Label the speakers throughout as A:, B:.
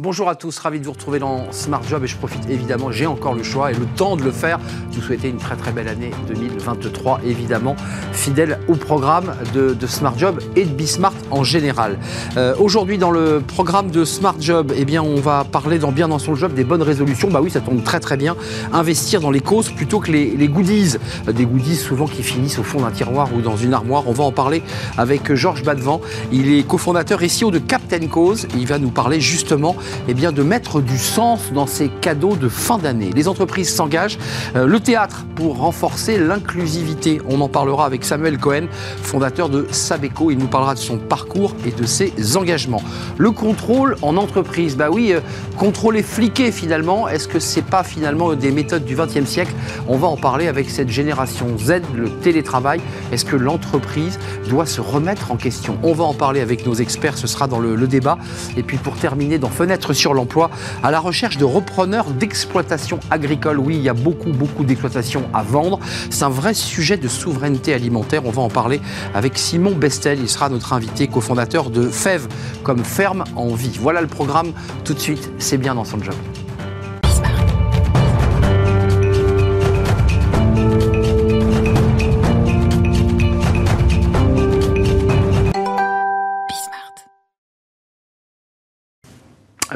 A: Bonjour à tous, ravi de vous retrouver dans Smart Job et je profite évidemment, j'ai encore le choix et le temps de le faire. De vous souhaiter une très très belle année 2023, évidemment, fidèle au programme de, Smart Job et de Bismart en général. Euh, aujourd'hui, dans le programme de Smart Job, eh bien, on va parler dans Bien dans son job des bonnes résolutions. Bah oui, ça tombe très très bien. Investir dans les causes plutôt que les, goodies. Des goodies souvent qui finissent au fond d'un tiroir ou dans une armoire. On va en parler avec Georges Badevant. Il est cofondateur et CEO de Captain Cause. Il va nous parler justement eh de mettre du sens dans ces cadeaux de fin d'année. Les entreprises s'engagent. Euh, le théâtre pour renforcer l'inclusivité. On en parlera avec Samuel Cohen, fondateur de Sabeco. Il nous parlera de son parcours et de ses engagements. Le contrôle en entreprise. Bah oui, euh, contrôler fliqué finalement. Est-ce que c'est pas finalement des méthodes du XXe siècle? On va en parler avec cette génération Z, le télétravail. Est-ce que l'entreprise doit se remettre en question? On va en parler avec nos experts. Ce sera dans le, le débat. Et puis pour terminer dans Fenêtre sur l'emploi à la recherche de repreneurs d'exploitation agricole. Oui, il y a beaucoup, beaucoup d'exploitations à vendre. C'est un vrai sujet de souveraineté alimentaire. On va en parler avec Simon Bestel. Il sera notre invité, cofondateur de FEV comme ferme en vie. Voilà le programme. Tout de suite, c'est bien dans son job.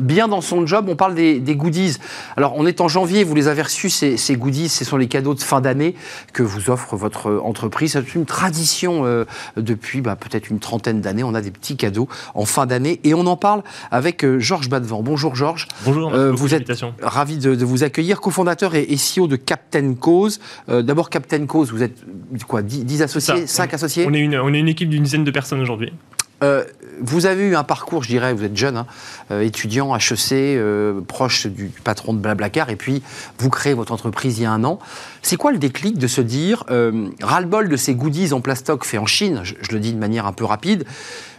A: Bien dans son job. On parle des, goodies. Alors, on est en janvier, vous les avez reçus, ces, goodies. Ce sont les cadeaux de fin d'année que vous offre votre entreprise. C'est une tradition euh, depuis bah, peut-être une trentaine d'années. On a des petits cadeaux en fin d'année et on en parle avec euh, Georges Badevant. Bonjour Georges.
B: Bonjour.
A: Euh, vous êtes ravi de, vous accueillir, cofondateur et, CEO de Captain Cause. D'abord, Captain Cause, vous êtes quoi 10, associés 5 associés
B: on est, une, on est une équipe d'une dizaine de personnes aujourd'hui.
A: Euh, vous avez eu un parcours, je dirais, vous êtes jeune, hein, euh, étudiant HEC, euh, proche du patron de Blablacar, et puis vous créez votre entreprise il y a un an. C'est quoi le déclic de se dire, ras-le-bol de ces goodies en plastoc faits en Chine, je, le dis de manière un peu rapide,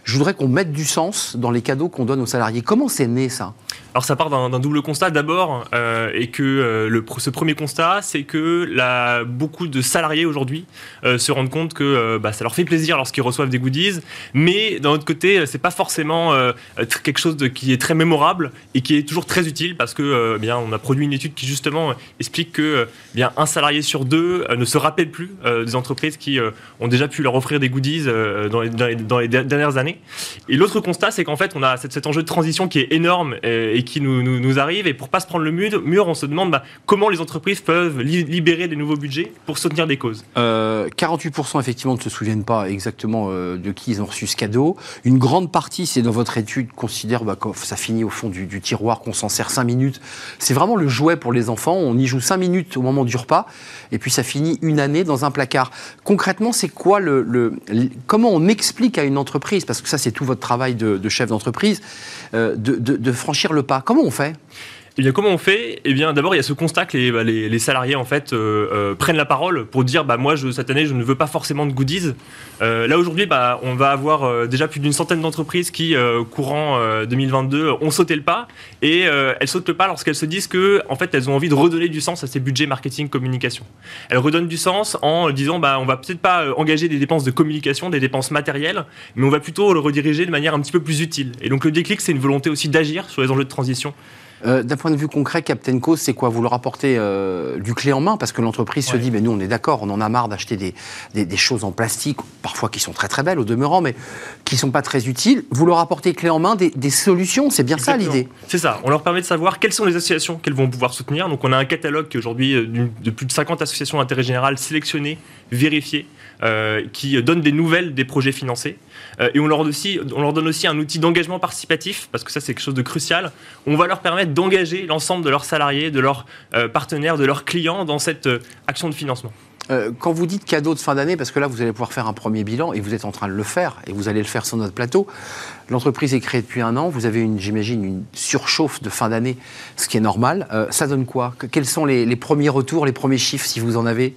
A: je voudrais qu'on mette du sens dans les cadeaux qu'on donne aux salariés. Comment c'est né ça?
B: Alors ça part d'un double constat d'abord, euh, et que euh, ce premier constat, c'est que beaucoup de salariés aujourd'hui euh, se rendent compte que bah, ça leur fait plaisir lorsqu'ils reçoivent des goodies, mais d'un autre côté, c'est pas forcément quelque chose qui est très mémorable et qui est toujours très utile parce que bien on a produit une étude qui justement explique que bien un salarié sur deux ne se rappelle plus des entreprises qui ont déjà pu leur offrir des goodies dans, les, dernières années. Et l'autre constat, c'est qu'en fait on a cet, enjeu de transition qui est énorme et qui nous, arrive. Et pour pas se prendre le mur, on se demande bah, comment les entreprises peuvent libérer des nouveaux budgets pour soutenir des causes. 48%
A: euh, effectivement ne se souviennent pas exactement euh, de qui ils ont reçu ce cadeau. Une grande partie, c'est dans votre étude, considère bah, que ça finit au fond du, tiroir, qu'on s'en sert 5 minutes. C'est vraiment le jouet pour les enfants. On y joue 5 minutes au moment du repas, et puis ça finit une année dans un placard. Concrètement, c'est quoi le, comment on explique à une entreprise, parce que ça c'est tout votre travail de, chef d'entreprise, euh, de franchir le pas. Comment on fait?
B: Eh bien, comment on fait? Eh bien, d'abord, il y a ce constat que les, bah, salariés en fait euh, euh, prennent la parole pour dire, bah moi, je, cette année, je ne veux pas forcément de goodies. Euh, là aujourd'hui, bah, on va avoir déjà plus d'une centaine d'entreprises qui, courant 2022, ont sauté le pas et elles sautent le pas lorsqu'elles se disent que, en fait, elles ont envie de redonner du sens à ces budgets marketing communication. Elles redonnent du sens en disant, bah, on va peut-être pas engager des dépenses de communication, des dépenses matérielles, mais on va plutôt le rediriger de manière un petit peu plus utile. Et donc le déclic, c'est une volonté aussi d'agir sur les enjeux de transition
A: euh, d'un point de vue concret, Captain Co, c'est quoi Vous leur apportez euh, du clé en main? Parce que l'entreprise se dit, mais nous on est d'accord, on en a marre d'acheter des, choses en plastique, parfois qui sont très très belles au demeurant, mais qui sont pas très utiles. Vous leur apportez clé en main des, solutions, c'est bien ça l'idée.
B: C'est ça, on leur permet de savoir quelles sont les associations qu'elles vont pouvoir soutenir. Donc on a un catalogue aujourd'hui euh, de plus de 50 associations d'intérêt général sélectionnées, vérifiées, qui donnent des nouvelles des projets financés. et on leur, aussi, on leur donne aussi un outil d'engagement participatif, parce que ça c'est quelque chose de crucial. On va leur permettre d'engager l'ensemble de leurs salariés, de leurs euh, partenaires, de leurs clients dans cette euh, action de financement.
A: Euh, quand vous dites cadeau de fin d'année, parce que là, vous allez pouvoir faire un premier bilan, et vous êtes en train de le faire, et vous allez le faire sur notre plateau. L'entreprise est créée depuis un an, vous avez, j'imagine, une surchauffe de fin d'année, ce qui est normal. ça donne quoi? Quels sont les premiers retours, les premiers chiffres, si vous en avez?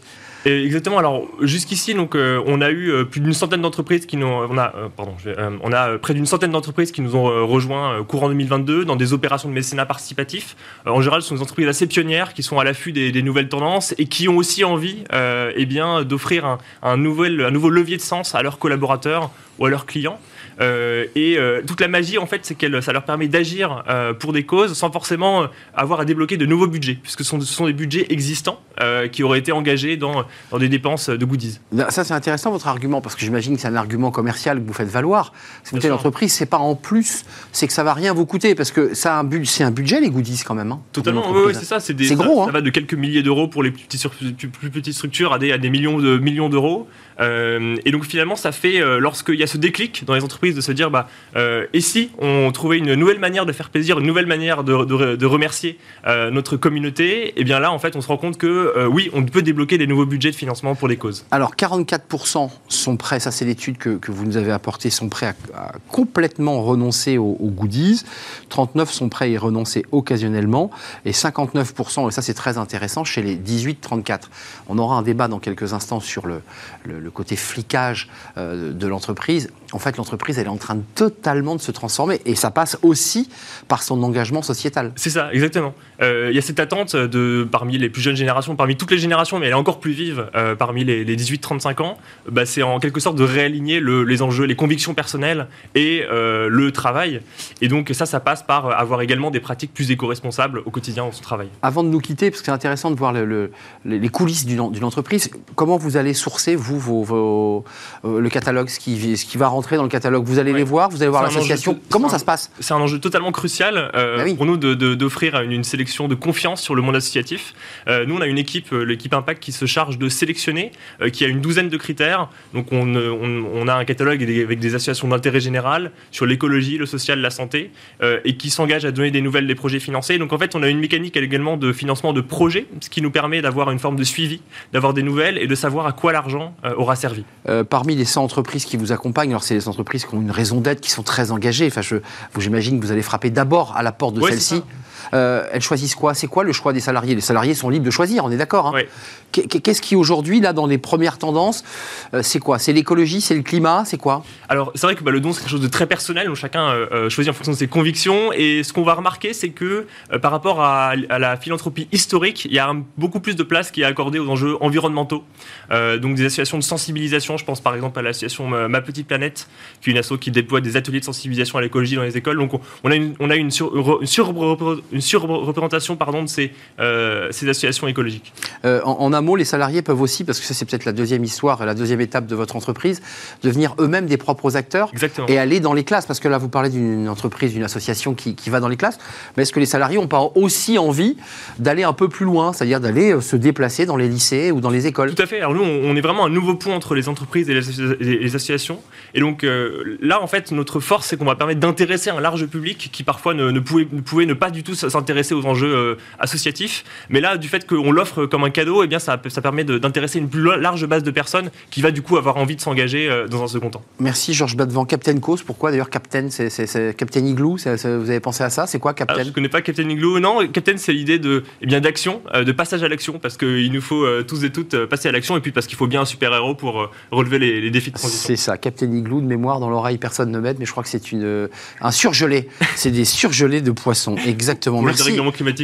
B: Exactement. Alors jusqu'ici, donc euh, on a eu euh, plus d'une centaine d'entreprises qui nous, on a, euh, pardon, on a près d'une centaine d'entreprises qui nous ont rejoints courant 2022 dans des opérations de mécénat participatif. en général, ce sont des entreprises assez pionnières qui sont à l'affût des, nouvelles tendances et qui ont aussi envie, eh bien, d'offrir un, nouvel, un nouveau levier de sens à leurs collaborateurs ou à leurs clients. Et toute la magie, en fait, c'est que ça leur permet d'agir pour des causes sans forcément avoir à débloquer de nouveaux budgets, puisque ce sont, des budgets existants qui auraient été engagés dans, dans des dépenses de goodies.
A: Ça, c'est intéressant votre argument, parce que j'imagine que c'est un argument commercial que vous faites valoir. Si vous êtes l'entreprise, c'est pas en plus, c'est que ça va rien vous coûter, parce que ça un c'est un budget les goodies quand même. Hein,
B: Totalement, oui, c'est ça. C'est gros. Ça, hein. va de quelques milliers d'euros pour les plus petites structures à des, à des millions de millions d'euros. Euh, et donc finalement, ça fait, euh, lorsqu'il y a ce déclic dans les entreprises de se dire, bah, euh, et si on trouvait une nouvelle manière de faire plaisir, une nouvelle manière de, de, remercier notre communauté, et eh bien là, en fait, on se rend compte que oui, on peut débloquer des nouveaux budgets de financement pour les causes.
A: Alors, 44% sont prêts, ça c'est l'étude que, que, vous nous avez apportée, sont prêts à, complètement renoncer aux, goodies. 39 sont prêts à y renoncer occasionnellement. Et 59%, et ça c'est très intéressant, chez les 18-34. On aura un débat dans quelques instants sur le, le le côté flicage euh, de l'entreprise, en fait, l'entreprise, elle est en train de totalement de se transformer. Et ça passe aussi par son engagement sociétal.
B: C'est ça, exactement. Euh, il y a cette attente de, parmi les plus jeunes générations, parmi toutes les générations, mais elle est encore plus vive euh, parmi les, 18-35 ans. Bah, c'est en quelque sorte de réaligner les enjeux, les convictions personnelles et le travail. Et donc, ça, ça passe par avoir également des pratiques plus éco-responsables au quotidien dans son travail.
A: Avant de nous quitter, parce que c'est intéressant de voir les coulisses d'une entreprise, comment vous allez sourcer, vous, vos euh, le catalogue, ce qui, ce qui va rentrer dans le catalogue. Vous allez les voir, vous allez voir l'association. Comment ça se passe
B: C'est un enjeu totalement crucial euh, bah pour nous d'offrir une, sélection de confiance sur le monde associatif. Euh, nous, on a une équipe, l'équipe Impact, qui se charge de sélectionner, qui a une douzaine de critères. Donc, on, on, a un catalogue avec des associations d'intérêt général sur l'écologie, le social, la santé, et qui s'engagent à donner des nouvelles des projets financés. Donc, en fait, on a une mécanique également de financement de projets, ce qui nous permet d'avoir une forme de suivi, d'avoir des nouvelles et de savoir à quoi l'argent aura servi
A: euh, Parmi les 100 entreprises qui vous accompagnent, alors c'est les entreprises qui ont une raison d'être, qui sont très engagées. Enfin, j'imagine que vous allez frapper d'abord à la porte de celle-ci. Euh, elles choisissent quoi? C'est quoi le choix des salariés? Les salariés sont libres de choisir, on est d'accord. Hein Qu'est-ce qui aujourd'hui, là, dans les premières tendances, euh, c'est quoi? C'est l'écologie, c'est le climat, c'est quoi?
B: Alors, c'est vrai que bah, le don, c'est quelque chose de très personnel, donc chacun euh, choisit en fonction de ses convictions. Et ce qu'on va remarquer, c'est que par rapport à, la philanthropie historique, il y a beaucoup plus de place qui est accordée aux enjeux environnementaux. donc, des associations de sensibilisation, je pense par exemple à l'association Ma Petite Planète, qui est une asso qui déploie des ateliers de sensibilisation à l'écologie dans les écoles. Donc, on a une, on a une, sur, une surreprésentation pardon, de ces, euh, ces associations écologiques.
A: Euh, en, un mot, les salariés peuvent aussi, parce que ça c'est peut-être la deuxième histoire, la deuxième étape de votre entreprise, devenir eux-mêmes des propres acteurs et aller dans les classes. Parce que là, vous parlez d'une entreprise, d'une association qui, qui, va dans les classes, mais est-ce que les salariés n'ont pas aussi envie d'aller un peu plus loin, c'est-à-dire d'aller euh, se déplacer dans les lycées ou dans les écoles?
B: Tout à fait. Alors nous, on est vraiment un nouveau point entre les entreprises et les, associations. Et donc là, en fait, notre force, c'est qu'on va permettre d'intéresser un large public qui parfois ne, ne, pouvait, ne pouvait ne pas du tout s'intéresser aux enjeux euh, associatifs. Mais là, du fait qu'on l'offre comme un cadeau, eh bien, ça, ça permet d'intéresser une plus large base de personnes qui va du coup avoir envie de s'engager euh, dans un second temps.
A: Merci Georges Badevant. Captain Cause, pourquoi d'ailleurs Captain C'est Captain Igloo Vous avez pensé à ça? C'est quoi Captain?
B: Je ne connais pas Captain Igloo. Non, Captain, c'est l'idée de eh bien d'action, euh, de passage à l'action, parce qu'il nous faut tous et toutes passer à l'action, et puis parce qu'il faut bien un super-héros pour relever les, défis de transition.
A: C'est ça, Captain Igloo, de mémoire dans l'oreille, personne ne m'aide, mais je crois que c'est un surgelé. c'est des surgelés de poissons, exactement. Merci.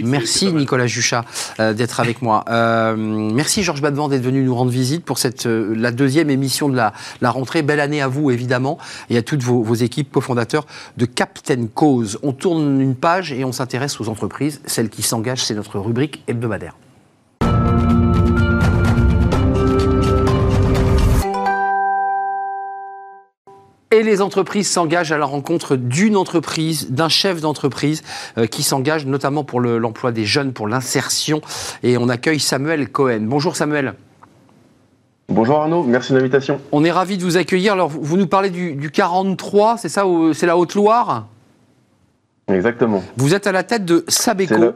A: Merci Nicolas Juchat euh, d'être avec moi. Euh, merci Georges Badevant d'être venu nous rendre visite pour cette, euh, la deuxième émission de la, la, rentrée. Belle année à vous évidemment et à toutes vos, vos équipes cofondateurs de Captain Cause. On tourne une page et on s'intéresse aux entreprises. Celles qui s'engagent, c'est notre rubrique hebdomadaire. Et les entreprises s'engagent à la rencontre d'une entreprise, d'un chef d'entreprise euh, qui s'engage notamment pour l'emploi des jeunes, pour l'insertion. Et on accueille Samuel Cohen. Bonjour Samuel.
C: Bonjour Arnaud, merci de l'invitation.
A: On est ravi de vous accueillir. Alors, vous nous parlez du, 43, c'est ça C'est la Haute-Loire?
C: Exactement.
A: Vous êtes à la tête de Sabeco.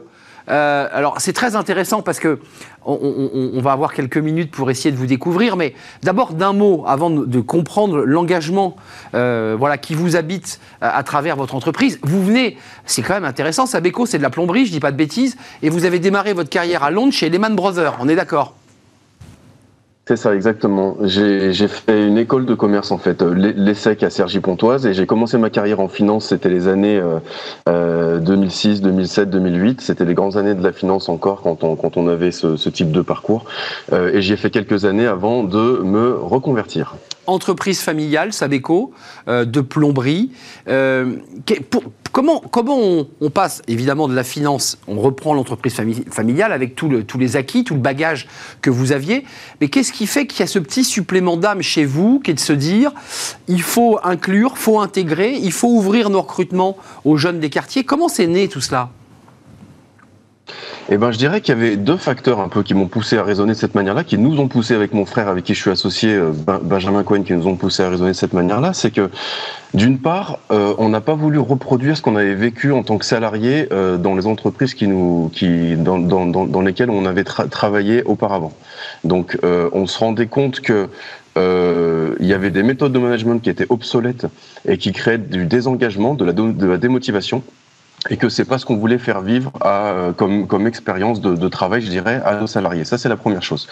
A: Euh, alors c'est très intéressant parce que on, va avoir quelques minutes pour essayer de vous découvrir, mais d'abord d'un mot avant de, comprendre l'engagement euh, voilà, qui vous habite à, travers votre entreprise. Vous venez, c'est quand même intéressant, Sabeco c'est de la plomberie, je dis pas de bêtises, et vous avez démarré votre carrière à Londres chez Lehman Brothers, on est d'accord?
C: C'est ça, exactement. J'ai fait une école de commerce, en fait, euh, l'ESSEC à Cergy-Pontoise, et j'ai commencé ma carrière en finance, c'était les années 2006, 2007, 2008. C'était les grandes années de la finance encore quand on, quand on avait ce, type de parcours. Euh, et j'y ai fait quelques années avant de me reconvertir.
A: Entreprise familiale, Sabeco, euh, de plomberie. Euh, comment comment on, passe évidemment de la finance, on reprend l'entreprise familiale avec tous les acquis, tout le bagage que vous aviez, mais qu'est-ce qui fait qu'il y a ce petit supplément d'âme chez vous qui est de se dire il faut inclure, il faut intégrer, il faut ouvrir nos recrutements aux jeunes des quartiers Comment c'est né tout cela?
C: Eh ben, je dirais qu'il y avait deux facteurs un peu qui m'ont poussé à raisonner de cette manière-là, qui nous ont poussé avec mon frère avec qui je suis associé, euh, Benjamin Cohen, qui nous ont poussé à raisonner de cette manière-là. C'est que, d'une part, euh, on n'a pas voulu reproduire ce qu'on avait vécu en tant que salarié euh, dans les entreprises qui nous, qui, dans, dans, dans, lesquelles on avait travaillé auparavant. Donc, on se rendait compte que il y avait des méthodes de management qui étaient obsolètes et qui créaient du désengagement, de la démotivation et que c'est pas ce qu'on voulait faire vivre à, euh, comme, comme expérience de, de, travail, je dirais, à nos salariés. Ça, c'est la première chose.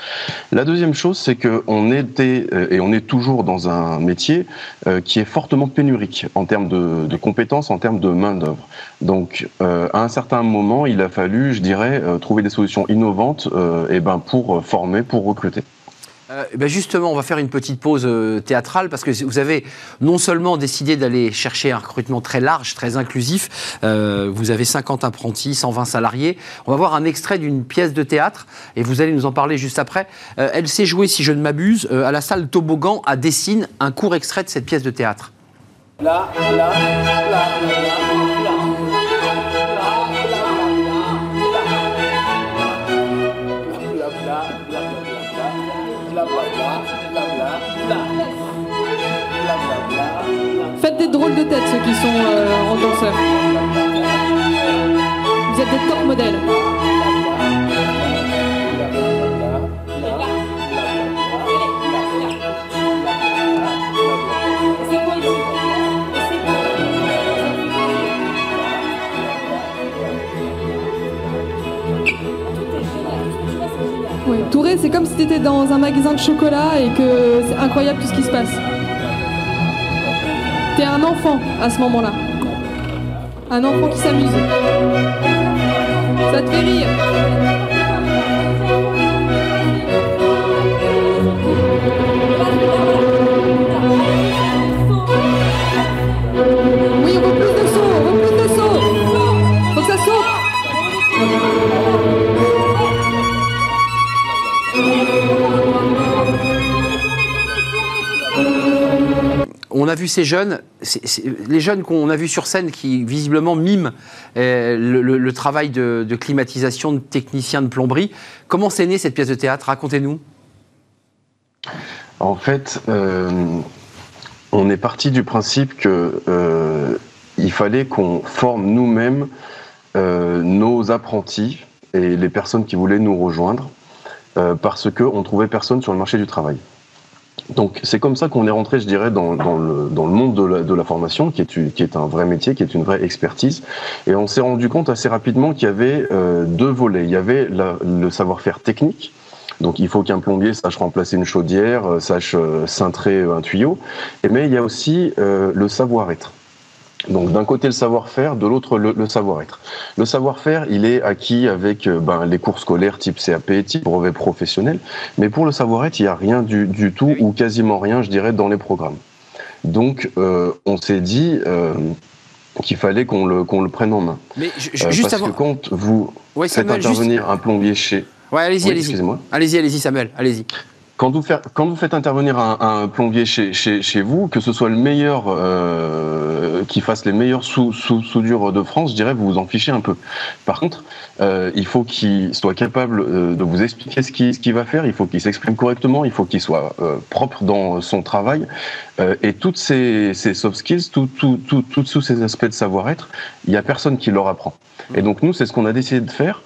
C: La deuxième chose, c'est qu'on était euh, et on est toujours dans un métier euh, qui est fortement pénurique en termes de, de compétences, en termes de main d'œuvre. Donc, à un certain moment, il a fallu, je dirais, trouver des solutions innovantes, et ben pour former, pour recruter.
A: Euh, ben justement, on va faire une petite pause euh, théâtrale parce que vous avez non seulement décidé d'aller chercher un recrutement très large, très inclusif, euh, vous avez 50 apprentis, 120 salariés. On va voir un extrait d'une pièce de théâtre et vous allez nous en parler juste après. elle s'est jouée, si je ne m'abuse, à la salle Toboggan à Dessine, un court extrait de cette pièce de théâtre. Là, là, là,
D: de tête ceux qui sont euh, en danseur. Vous êtes des top modèles. Touré, c'est comme si tu étais dans un magasin de chocolat et que c'est incroyable tout ce qui se passe. T'es un enfant à ce moment-là. Un enfant qui s'amuse. Ça te fait rire. Oui, on veut plus de saut, on veut plus de saut. Faut que ça saute.
A: on a vu ces jeunes, les jeunes qu'on a vus sur scène qui visiblement miment euh, le, travail de, climatisation de techniciens de plomberie. Comment s'est née cette pièce de théâtre? Racontez-nous.
C: En fait, euh, on est parti du principe que euh, il fallait qu'on forme nous-mêmes nos apprentis et les personnes qui voulaient nous rejoindre parce qu'on trouvait personne sur le marché du travail. Donc c'est comme ça qu'on est rentré, je dirais, dans, le, monde de la, formation, qui est, qui est, un vrai métier, qui est une vraie expertise. Et on s'est rendu compte assez rapidement qu'il y avait euh, deux volets. Il y avait le savoir-faire technique. Donc il faut qu'un plombier sache remplacer une chaudière, euh, sache euh, cintrer un tuyau. Et, mais il y a aussi le savoir-être. Donc d'un côté le savoir-faire, de l'autre le, savoir-être. Le savoir-faire, il est acquis avec euh, ben, les cours scolaires type CAP, type brevet professionnel, mais pour le savoir-être, il n'y a rien du, tout ou quasiment rien, je dirais, dans les programmes. Donc euh, on s'est dit euh, qu'il fallait qu'on le, qu'on le prenne en main. Mais juste parce que quand vous faites intervenir un plombier chez...
A: Ouais, allez-y, allez-y. Allez-y, allez-y, Samuel, allez-y.
C: Quand vous, faites, quand vous faites intervenir un, plombier chez, chez, chez, vous, que ce soit le meilleur euh, qui fasse les meilleurs sous, sous, soudures de France, je dirais vous vous en fichez un peu. Par contre, euh, il faut qu'il soit capable euh, de vous expliquer ce qu'il ce va faire, il faut qu'il s'exprime correctement, il faut qu'il soit euh, propre dans son travail. Euh, et toutes ces, ces soft skills, tous tout, tout, tout, ces aspects de savoir-être, il n'y a personne qui leur apprend. Et donc nous, c'est ce qu'on a décidé de faire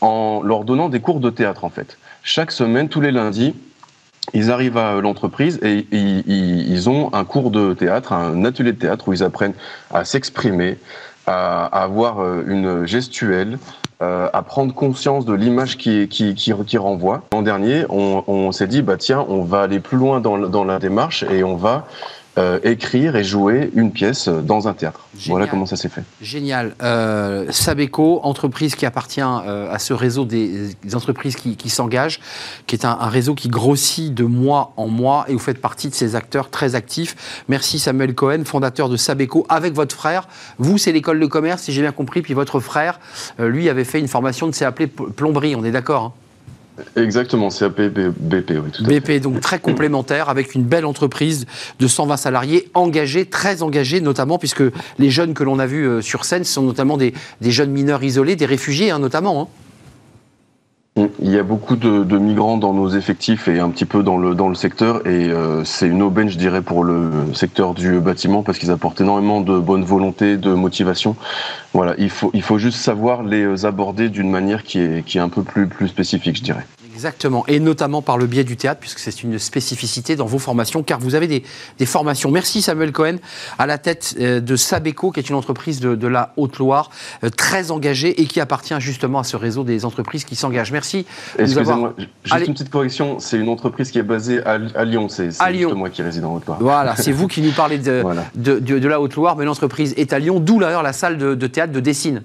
C: en leur donnant des cours de théâtre en fait. Chaque semaine, tous les lundis, ils arrivent à l'entreprise et ils, ont un cours de théâtre, un atelier de théâtre où ils apprennent à s'exprimer, à, avoir euh, une gestuelle, euh, à prendre conscience de l'image qui, qui, qui, renvoie. L'an dernier, on, s'est dit, bah tiens, on va aller plus loin dans, dans la démarche et on va euh, écrire et jouer une pièce dans un théâtre.
A: Génial.
C: Voilà comment ça s'est fait.
A: Génial. Euh, Sabeco, entreprise qui appartient euh, à ce réseau des, des entreprises qui, qui s'engagent, qui est un, un réseau qui grossit de mois en mois et vous faites partie de ces acteurs très actifs. Merci Samuel Cohen, fondateur de Sabeco, avec votre frère. Vous, c'est l'école de commerce, si j'ai bien compris, puis votre frère, lui, avait fait une formation de CAP plomberie, on est d'accord hein?
C: Exactement, B- BP, oui, tout à fait.
A: BP, donc très complémentaire, avec une belle entreprise de 120 salariés, engagés, très engagés, notamment puisque les jeunes que l'on a vus euh, sur scène sont notamment des, des jeunes mineurs isolés, des réfugiés hein, notamment. hein.
C: Il y a beaucoup de, de migrants dans nos effectifs et un petit peu dans le, dans le secteur et euh, c'est une aubaine, je dirais, pour le secteur du bâtiment parce qu'ils apportent énormément de bonne volonté, de motivation. Voilà, il faut, il faut juste savoir les aborder d'une manière qui est, qui est un peu plus, plus spécifique, je dirais.
A: Exactement, et notamment par le biais du théâtre, puisque c'est une spécificité dans vos formations, car vous avez des, des formations. Merci Samuel Cohen, à la tête euh, de Sabeco, qui est une entreprise de, de la Haute-Loire, euh, très engagée et qui appartient justement à ce réseau des entreprises qui s'engagent. Merci. avoir-
C: Excusez-moi, juste
A: Allez.
C: une petite correction, c'est une entreprise qui est basée à, à Lyon, c'est moi qui réside en Haute-Loire.
A: Voilà, c'est vous qui nous parlez de,
C: Voilà.
A: de, de- de la Haute-Loire, mais l'entreprise est à Lyon, d'où d'ailleurs la salle de, de théâtre de Dessine.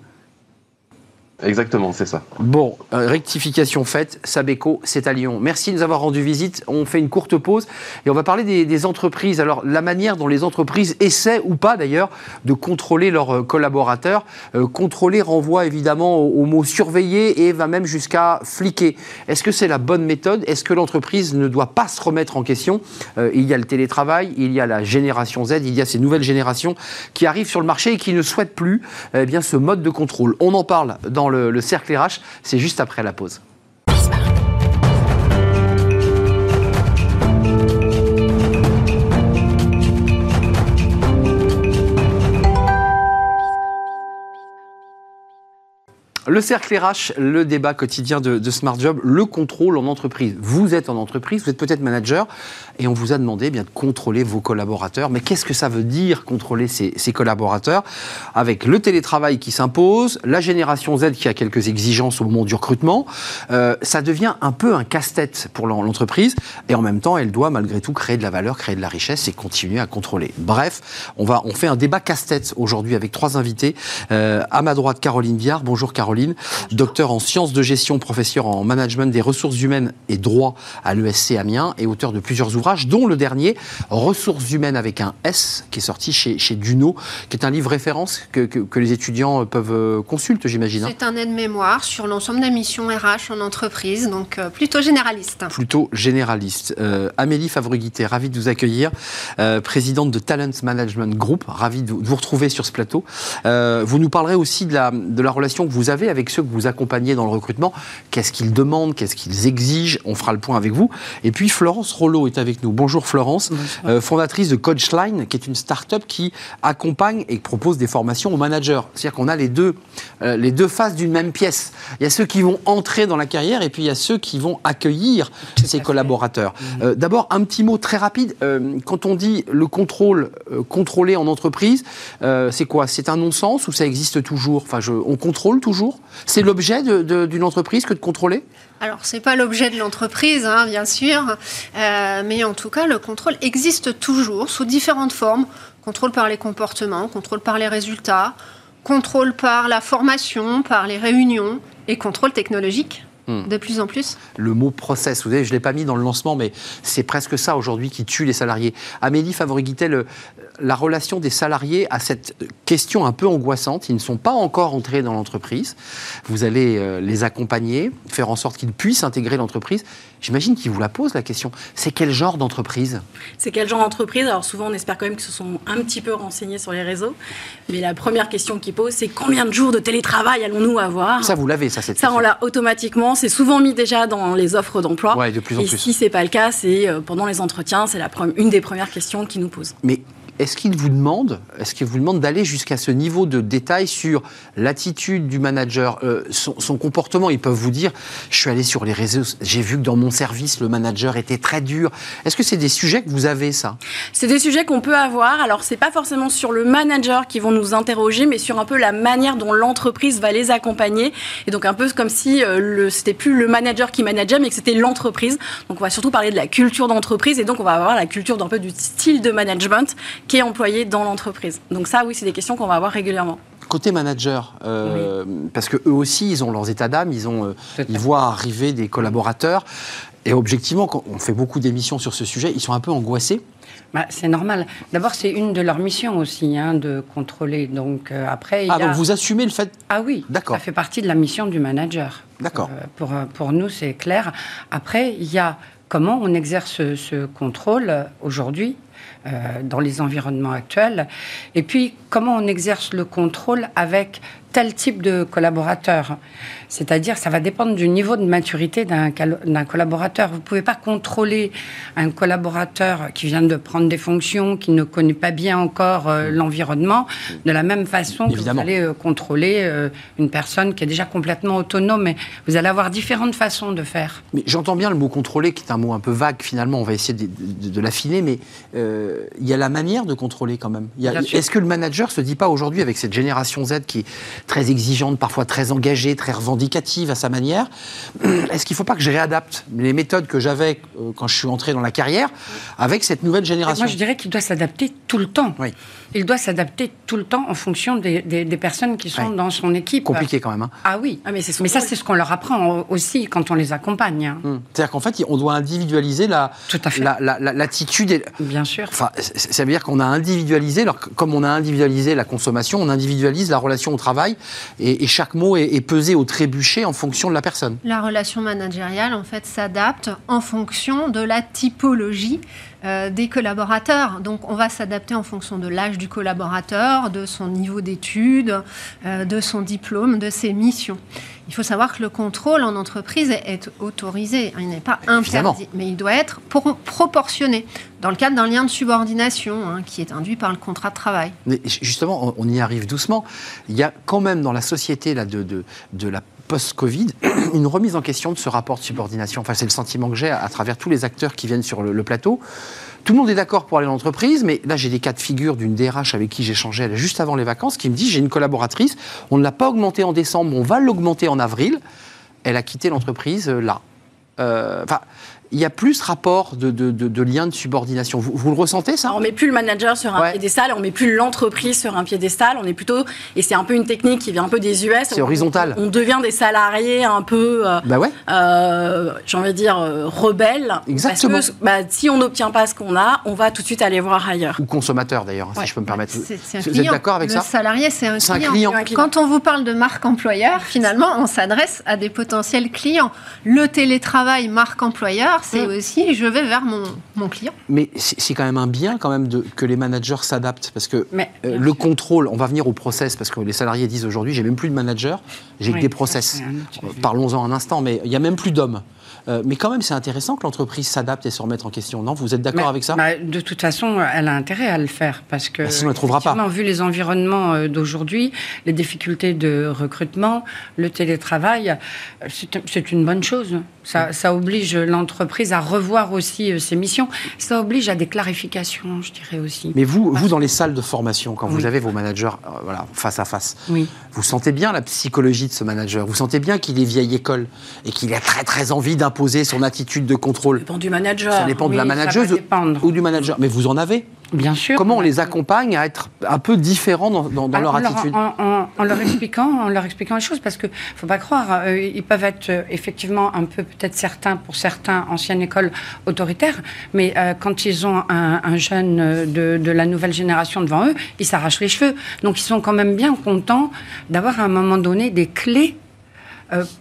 C: Exactement, c'est ça.
A: Bon, euh, rectification faite, Sabeco, c'est à Lyon. Merci de nous avoir rendu visite. On fait une courte pause et on va parler des, entreprises. Alors, la manière dont les entreprises essaient ou pas d'ailleurs de contrôler leurs euh, collaborateurs. Euh, contrôler renvoie évidemment au, mot surveiller et va même jusqu'à fliquer. Est-ce que c'est la bonne méthode? Est-ce que l'entreprise ne doit pas se remettre en question? Il y a le télétravail, il y a la génération Z, il y a ces nouvelles générations qui arrivent sur le marché et qui ne souhaitent plus eh bien, ce mode de contrôle. On en parle dans le, le cercle RH, c'est juste après la pause. Le cercle RH, le débat quotidien de, Smart Job, le contrôle en entreprise. Vous êtes en entreprise, vous êtes peut-être manager, et on vous a demandé eh bien, de contrôler vos collaborateurs. Mais qu'est-ce que ça veut dire contrôler ces collaborateurs? Avec le télétravail qui s'impose, la génération Z qui a quelques exigences au moment du recrutement, euh, ça devient un peu un casse-tête pour l'en- l'entreprise, et en même temps, elle doit malgré tout créer de la valeur, créer de la richesse et continuer à contrôler. Bref, on, va, on fait un débat casse-tête aujourd'hui avec trois invités. Euh, à ma droite, Caroline Viard. Bonjour Caroline, docteur en sciences de gestion, professeur en management des ressources humaines et droit à l'ESC Amiens et auteur de plusieurs ouvrages, dont le dernier, Ressources humaines avec un S, qui est sorti chez, chez Duno, qui est un livre référence que, que- que les étudiants peuvent euh, consulter, j'imagine. hein.
E: C'est un aide-mémoire sur l'ensemble des missions RH en entreprise, donc euh, plutôt généraliste.
A: plutôt généraliste. Euh, Amélie Favreguité, ravie de vous accueillir, euh, présidente de Talent Management Group, ravie de vous, de vous retrouver sur ce plateau. Euh, vous nous parlerez aussi de la, de la relation que vous avez avec ceux que vous accompagnez dans le recrutement. Qu'est-ce qu'ils demandent, qu'est-ce qu'ils exigent? On fera le point avec vous. Et puis Florence Rollo est avec nous. Bonjour Florence, euh, fondatrice de Coachline, qui est une start-up qui accompagne et propose des formations aux managers. C'est-à-dire qu'on a les deux, euh, les deux faces d'une même pièce. Il y a ceux qui vont entrer dans la carrière et puis il y a ceux qui vont accueillir ces collaborateurs. Euh, D'abord, un petit mot très rapide. Quand on dit le contrôle, contrôler en entreprise, c'est quoi? C'est un non-sens ou ça existe toujours? Enfin, je, On contrôle toujours? C'est l'objet d'une entreprise que de contrôler
E: Alors, c'est pas l'objet de l'entreprise, hein, bien sûr, euh, mais en tout cas, le contrôle existe toujours sous différentes formes. Contrôle par les comportements, contrôle par les résultats, contrôle par la formation, par les réunions et contrôle technologique.
A: Hmm.
E: De plus en plus.
A: le mot process. Vous savez, je ne l'ai pas mis dans le lancement, mais c'est presque ça aujourd'hui qui tue les salariés. Amélie Favreguitel, le- la relation des salariés à cette question un peu angoissante. Ils ne sont pas encore entrés dans l'entreprise. Vous allez euh, les accompagner, faire en sorte qu'ils puissent intégrer l'entreprise. J'imagine qu'ils vous la posent la question. C'est quel genre d'entreprise?
F: C'est quel genre d'entreprise? Alors souvent, on espère quand même qu'ils se sont un petit peu renseignés sur les réseaux. Mais la première question qu'ils posent, c'est combien de jours de télétravail allons-nous avoir?
A: Ça, vous l'avez, ça, cette
F: Ça, on l'a automatiquement. C'est souvent mis déjà dans les offres d'emploi.
A: Ouais, de plus en
F: Et
A: plus.
F: si c'est pas le cas, c'est euh, pendant les entretiens, c'est une des premières questions qu'ils nous posent.
A: Mais est-ce qu'il vous demande, est-ce vous d'aller jusqu'à ce niveau de détail sur l'attitude du manager, euh, son, comportement? Ils peuvent vous dire, je suis allé sur les réseaux, j'ai vu que dans mon service, le manager était très dur. Est-ce que c'est des sujets que vous avez, ça?
F: C'est des sujets qu'on peut avoir. Alors, c'est pas forcément sur le manager qui vont nous interroger, mais sur un peu la manière dont l'entreprise va les accompagner. Et donc, un peu comme si euh, c'était plus le manager qui manageait, mais que c'était l'entreprise. Donc, on va surtout parler de la culture d'entreprise. Et donc, on va avoir la culture d'un peu du style de management qui est employé dans l'entreprise. Donc, ça, oui, c'est des questions qu'on va avoir régulièrement.
A: Côté manager, euh, parce que eux aussi, ils ont leurs états d'âme, ils, ont, euh, ils voient arriver des collaborateurs. Et objectivement, quand on fait beaucoup d'émissions sur ce sujet, ils sont un peu angoissés.
G: Bah, c'est normal. D'abord, c'est une de leurs missions aussi, hein, de contrôler. Donc euh, après, il
A: Ah,
G: y a...
A: donc vous assumez le fait.
G: Ah oui,
A: D'accord.
G: ça fait partie de la mission du manager.
A: D'accord.
G: Euh, pour, pour nous, c'est clair. Après, il y a comment on exerce ce, ce contrôle aujourd'hui dans les environnements actuels, et puis comment on exerce le contrôle avec tel type de collaborateur. C'est-à-dire, ça va dépendre du niveau de maturité d'un collaborateur. Vous ne pouvez pas contrôler un collaborateur qui vient de prendre des fonctions, qui ne connaît pas bien encore euh, l'environnement, de la même façon que vous allez euh, contrôler euh, une personne qui est déjà complètement autonome. Mais vous allez avoir différentes façons de faire.
A: Mais j'entends bien le mot contrôler, qui est un mot un peu vague finalement. On va essayer de, de- de l'affiner, mais il y a la manière de contrôler quand même. Est-ce que le manager se dit pas aujourd'hui, avec cette génération Z qui très exigeante, parfois très engagée, très revendicative à sa manière, est-ce qu'il ne faut pas que je réadapte les méthodes que j'avais euh, quand je suis entré dans la carrière avec cette nouvelle génération
G: Moi, je dirais qu'il doit s'adapter tout le temps.
A: Oui.
G: Il doit s'adapter tout le temps en fonction des, des- des personnes qui sont
A: Ouais.
G: dans son équipe.
A: Compliqué quand même. hein.
G: Ah oui.
F: Ah, mais c'est son
G: Mais ça, c'est ce qu'on leur apprend au- aussi quand on les accompagne. hein.
A: Hum. C'est-à-dire qu'en fait, on doit individualiser la-
G: Tout à fait.
A: la- la- la- l'attitude et,
G: Bien sûr.
A: Enfin, ça veut dire qu'on a individualisé, alors, comme on a individualisé la consommation, on individualise la relation au travail, et, et chaque mot est, est pesé au trébuchet en fonction de la personne.
E: La relation managériale, en fait, s'adapte en fonction de la typologie euh, des collaborateurs. Donc, on va s'adapter en fonction de l'âge du collaborateur, de son niveau d'études, euh, de son diplôme, de ses missions. Il faut savoir que le contrôle en entreprise est, autorisé. Il n'est pas
A: Évidemment.
E: interdit, mais il doit être pour- proportionné dans le cadre d'un lien de subordination hein, qui est induit par le contrat de travail.
A: Mais justement, on, on y arrive doucement. Il y a quand même dans la société là, de, de, de la post-Covid une remise en question de ce rapport de subordination. Enfin, c'est le sentiment que j'ai à, travers tous les acteurs qui viennent sur le, plateau. Tout le monde est d'accord pour aller dans l'entreprise, mais là j'ai des cas de figure d'une DRH avec qui elle, juste avant les vacances qui me dit j'ai une collaboratrice, on ne l'a pas augmentée en décembre, on va l'augmenter en avril. Elle a quitté l'entreprise euh, là. Euh, Enfin, il y a plus rapport de, de, de, de lien de subordination. Vous, vous le ressentez ça
F: on met plus le manager sur un
A: Ouais.
F: piédestal, on met plus l'entreprise sur un piédestal, on est plutôt, et c'est un peu une technique qui vient un peu des US.
A: C'est horizontal.
F: On devient des salariés un peu, euh,
A: Bah ouais.
F: euh, j'ai envie de dire, euh, rebelles.
A: Exactement.
F: Parce que bah, si on n'obtient pas ce qu'on a, on va tout de suite aller voir ailleurs.
A: Ou consommateur d'ailleurs,
F: Ouais.
A: si je peux me permettre.
E: C'est c'est un
A: Vous êtes
E: client.
A: d'accord avec
E: le
A: ça
E: salarié, c'est un,
A: C'est un
E: client.
A: client.
E: Quand on vous parle de marque employeur, finalement, on s'adresse à des potentiels clients. Le télétravail marque employeur, c'est aussi je vais vers mon, mon client.
A: Mais c'est quand même un bien quand même de, que les managers s'adaptent parce que
G: Mais,
A: euh, le
G: sûr.
A: contrôle, on va venir au process parce que les salariés disent aujourd'hui j'ai même plus de manager, j'ai que des process. Parlons-en un instant, mais il y a même plus d'hommes. Euh, mais quand même, c'est intéressant que l'entreprise s'adapte et se remette en question. Non, vous êtes d'accord avec ça?
G: bah, De toute façon, elle a intérêt à le faire parce que.
A: Bah, sinon, elle ne trouvera pas.
G: Vu les environnements euh, d'aujourd'hui, les difficultés de recrutement, le télétravail, euh, c'est une bonne chose. Ça, ça oblige l'entreprise à revoir aussi ses missions. Ça oblige à des clarifications, je dirais aussi.
A: Mais vous, vous dans les salles de formation, quand vous avez vos managers euh, voilà, face à face,
G: Oui.
A: vous sentez bien la psychologie de ce manager? Vous sentez bien qu'il est vieille école et qu'il a très très envie d'imposer son attitude de contrôle.
F: Ça dépend du manager.
A: Ça dépend de la manageuse ou du manager. Mais vous en avez.
G: Bien sûr.
A: Comment on les accompagne à être un peu différents dans, dans- dans
G: Alors,
A: leur attitude
G: en, en- en leur expliquant, en leur expliquant les choses, parce que faut pas croire, euh, ils peuvent être euh, effectivement un peu peut-être certains pour certains anciennes écoles autoritaires, mais euh, quand ils ont un, un jeune de, de la nouvelle génération devant eux, ils s'arrachent les cheveux. Donc ils sont quand même bien contents d'avoir à un moment donné des clés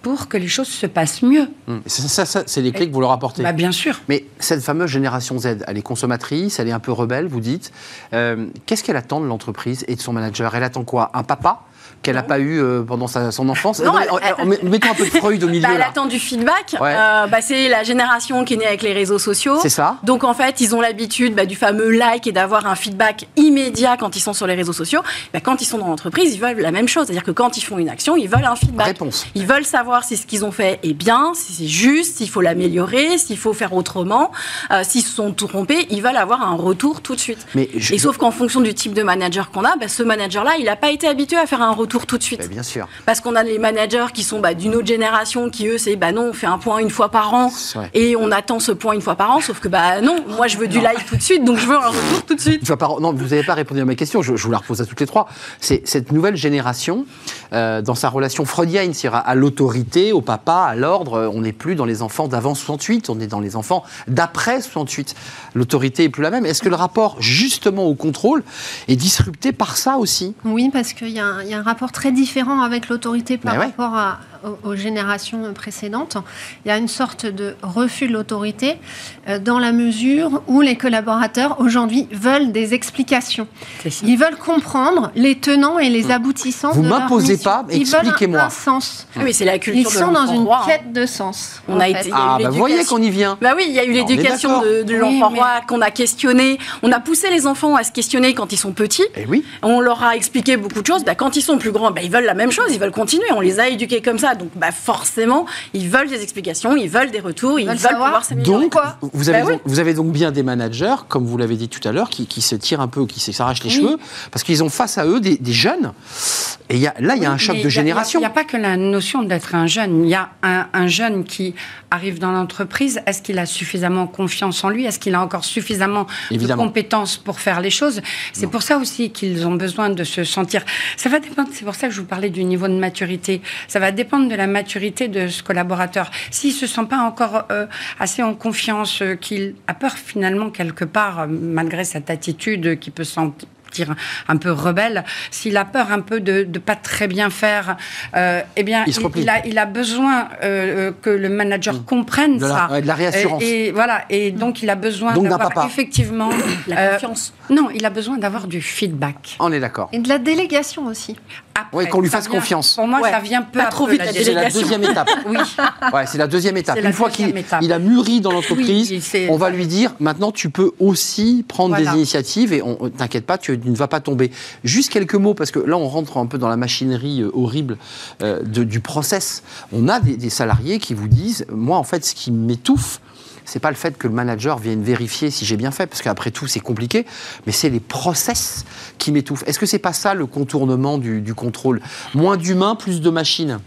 G: pour que les choses se passent mieux.
A: Hum. Ça, ça, ça, c'est les clés que vous leur apportez.
G: Bah, bien sûr.
A: Mais cette fameuse génération Z, elle est consommatrice, elle est un peu rebelle, vous dites. Euh, Qu'est-ce qu'elle attend de l'entreprise et de son manager? Elle attend quoi? Un papa? Qu'elle n'a pas eu euh, pendant sa- son enfance
F: Non,
A: Non,
F: elle-
A: en-
F: elle-
A: en- Mettons un peu de Freud au milieu.
F: Bah, elle
A: là.
F: attend du feedback.
A: Ouais.
F: Euh, bah, c'est la génération qui est née avec les réseaux sociaux.
A: C'est ça
F: Donc en fait, ils ont l'habitude bah, du fameux like et d'avoir un feedback immédiat quand ils sont sur les réseaux sociaux. Quand ils sont dans l'entreprise, ils veulent la même chose. C'est-à-dire que quand ils font une action, ils veulent un feedback.
A: Réponse.
F: Ils veulent savoir si ce qu'ils ont fait est bien, si c'est juste, s'il faut l'améliorer, s'il faut faire autrement, euh, s'ils se sont trompés. Ils veulent avoir un retour tout de suite.
A: Mais je-
F: Et sauf qu'en fonction du type de manager qu'on a, ce manager-là, il n'a pas été habitué à faire un retour tout de suite.
A: Bah, bien sûr.
F: Parce qu'on a les managers qui sont bah, d'une autre génération, qui eux, c'est bah non, on fait un point une fois par an et on attend ce point une fois par an. Sauf que bah non, moi je veux du like tout de suite, donc je veux un retour tout de suite.
A: Non, vous n'avez pas répondu à ma question, je, je vous la repose à toutes les trois. C'est cette nouvelle génération, euh, dans sa relation freudienne, c'est-à-dire à, à l'autorité, au papa, à l'ordre, euh, on n'est plus dans les enfants d'avant 68, on est dans les enfants d'après 68. L'autorité est plus la même. Est-ce que le rapport, justement, au contrôle est disrupté par ça aussi?
E: Oui, parce qu'il y, a un- il y a un rapport très différent avec l'autorité par
A: Mais ouais.
E: rapport à- aux, aux générations précédentes. Il y a une sorte de refus de l'autorité euh, dans la mesure où les collaborateurs aujourd'hui veulent des explications. Ils veulent comprendre les tenants et les aboutissants
A: Vous m'imposez. Pas, mais
E: Ils veulent un-
A: expliquez-moi.
E: sens.
F: Ah oui, c'est la culture
E: Ils
F: de
E: sont dans une
F: roi, hein.
E: quête de sens.
F: On a été-
A: Ah, bah vous voyez qu'on y vient.
F: Bah oui, il y a eu l'éducation de, de
G: Oui,
F: l'enfant
G: mais-
F: roi qu'on a questionné. On a poussé les enfants à se questionner quand ils sont petits.
A: Eh oui.
F: On leur a expliqué beaucoup de choses. Bah, quand ils sont plus grands, bah, ils veulent la même chose, ils veulent continuer. On les a éduqués comme ça. Donc bah, forcément, ils veulent des explications, ils veulent des retours, ils
E: veulent
F: veulent, pouvoir s'améliorer.
A: Donc,
E: Quoi
A: vous avez,
F: Bah oui.
A: donc, vous avez donc bien des managers, comme vous l'avez dit tout à l'heure, qui, qui se tirent un peu, qui s'arrachent les
F: Oui.
A: cheveux, parce qu'ils ont face à eux des, des jeunes. Et il y a, là, il y a un choc de génération.
G: Il n'y a, pas que la notion d'être un jeune. Il y a un, un jeune qui arrive dans l'entreprise. Est-ce qu'il a suffisamment confiance en lui? Est-ce qu'il a encore suffisamment
A: Évidemment.
G: de compétences pour faire les choses? C'est pour ça aussi qu'ils ont besoin de se sentir. Ça va dépendre. C'est pour ça que je vous parlais du niveau de maturité. Ça va dépendre de la maturité de ce collaborateur. S'il se sent pas encore euh, assez en confiance, euh, qu'il a peur finalement quelque part, euh, malgré cette attitude qui peut dire un peu rebelle, s'il a peur un peu de ne pas très bien faire, euh, eh bien,
A: Il
G: a, il a besoin euh, euh, que le manager comprenne
A: De la-
G: ça.
A: ouais, de la réassurance.
G: Et, et voilà, et donc il a besoin
A: Donc d'un
G: d'avoir
A: papa.
G: effectivement
F: La
G: euh,
F: confiance.
G: non, il a besoin d'avoir du feedback.
A: On est d'accord.
E: Et de la délégation aussi.
G: Après,
A: Ouais, qu'on lui fasse
G: vient-
A: confiance.
G: Pour moi,
F: Ouais.
G: ça vient peu
F: Pas
G: à
F: trop
G: peu,
F: vite,
G: la
A: C'est la deuxième étape.
G: Oui.
A: Ouais, c'est la deuxième étape. Une fois qu'il il a mûri dans l'entreprise,
G: Oui,
A: on va lui dire maintenant tu peux aussi prendre
G: Voilà.
A: des initiatives et on t'inquiète pas, tu ne vas pas tomber. Juste quelques mots parce que là on rentre un peu dans la machinerie euh, horrible euh, du process. On a des, des salariés qui vous disent moi en fait ce qui m'étouffe c'est pas le fait que le manager vienne vérifier si j'ai bien fait, parce qu'après tout, c'est compliqué, mais c'est les process qui m'étouffent. Est-ce que c'est pas ça le contournement du, du contrôle? Moins d'humains, plus de machines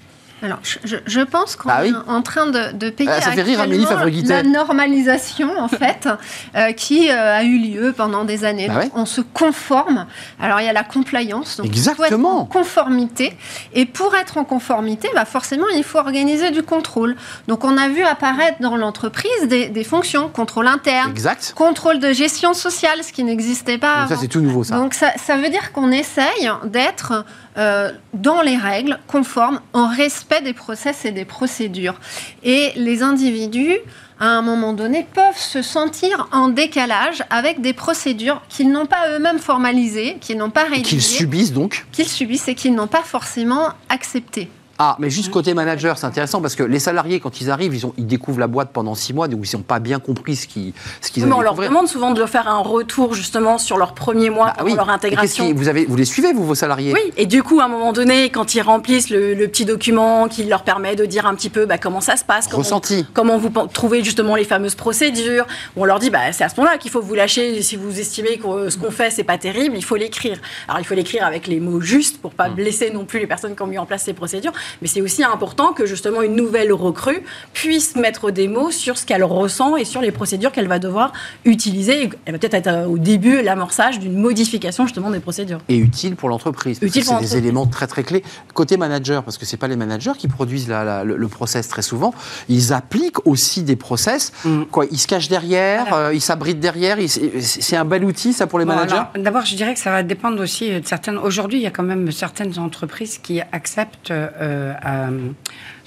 E: Alors, je, pense qu'on
A: Bah oui.
E: est en train de, de payer
A: Ah, ça fait rire Amélie
E: actuellement
A: Fabre-Guittet.
E: la normalisation, en fait, euh, qui euh, a eu lieu pendant des années.
A: Bah
E: Donc,
A: ouais.
E: On se conforme. Alors, il y a la compliance. Donc il faut être
A: Exactement.
E: en conformité. Et pour être en conformité, bah, forcément, il faut organiser du contrôle. Donc, on a vu apparaître dans l'entreprise des, des fonctions, contrôle interne,
A: Exact.
E: contrôle de gestion sociale, ce qui n'existait pas
A: Donc ça, c'est tout nouveau, ça.
E: Donc ça, ça veut dire qu'on essaye d'être euh, dans les règles, conformes, en respect des process et des procédures. Et les individus, à un moment donné, peuvent se sentir en décalage avec des procédures qu'ils n'ont pas eux-mêmes formalisées, qu'ils n'ont pas
A: Et qu'ils
E: rédigées,
A: subissent donc.
E: qu'ils subissent et qu'ils n'ont pas forcément acceptées.
A: Ah, mais juste côté manager, c'est intéressant parce que les salariés, quand ils arrivent, ils, ont, ils découvrent la boîte pendant six mois, donc ils n'ont pas bien compris ce qu'ils ce qu'ils
F: Mais on leur demande souvent de faire un retour justement sur leur premier mois
A: Bah oui.
F: leur intégration.
A: qui- vous, avez, vous les suivez, vous, vos salariés?
F: Oui, et du coup, à un moment donné, quand ils remplissent le, le petit document qui leur permet de dire un petit peu bah, comment ça se passe, comment,
A: Ressenti.
F: comment vous trouvez justement les fameuses procédures, on leur dit bah, c'est à ce moment-là qu'il faut vous lâcher. Si vous estimez que euh, ce qu'on fait, c'est pas terrible, il faut l'écrire. Alors, il faut l'écrire avec les mots justes pour
A: Mmh.
F: pas blesser non plus les personnes qui ont mis en place ces procédures. Mais c'est aussi important que justement une nouvelle recrue puisse mettre des mots sur ce qu'elle ressent et sur les procédures qu'elle va devoir utiliser. Elle va peut-être être euh, au début l'amorçage d'une modification justement des procédures.
A: Et utile pour l'entreprise.
F: Utile
A: C'est des éléments très très clés. Côté manager, parce que c'est pas les managers qui produisent la- la- le, le process très souvent, ils appliquent aussi des process.
G: Mm.
A: Quoi, ils se cachent derrière, euh, ils s'abritent derrière. c'est un bel outil ça pour les
G: Bon,
A: managers?
G: D'abord, je dirais que ça va dépendre aussi de certaines. Aujourd'hui, il y a quand même certaines entreprises qui acceptent euh, euh, à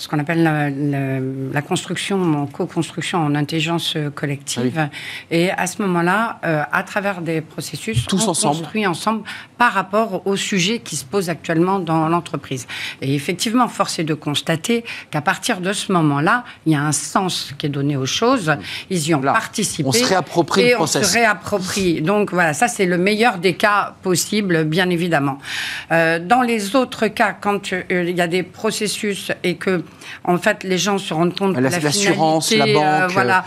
G: ce qu'on appelle la, la- la construction, en co-construction en intelligence collective. Et à ce moment-là, euh, à travers des processus,
A: Tous
G: on
A: ensemble.
G: construit ensemble par rapport au sujet qui se pose actuellement dans l'entreprise. Et effectivement, force est de constater qu'à partir de ce moment-là, il y a un sens qui est donné aux choses. Ils y ont
A: Là,
G: participé.
A: on se réapproprie le
G: et on
A: process.
G: se réapproprie. Donc voilà, ça c'est le meilleur des cas possibles, bien évidemment. Euh, dans les autres cas, quand euh, il y a des processus et que en fait les gens se rendent compte
A: La-
G: que la
A: l'assurance, la
G: euh,
A: banque,
G: voilà.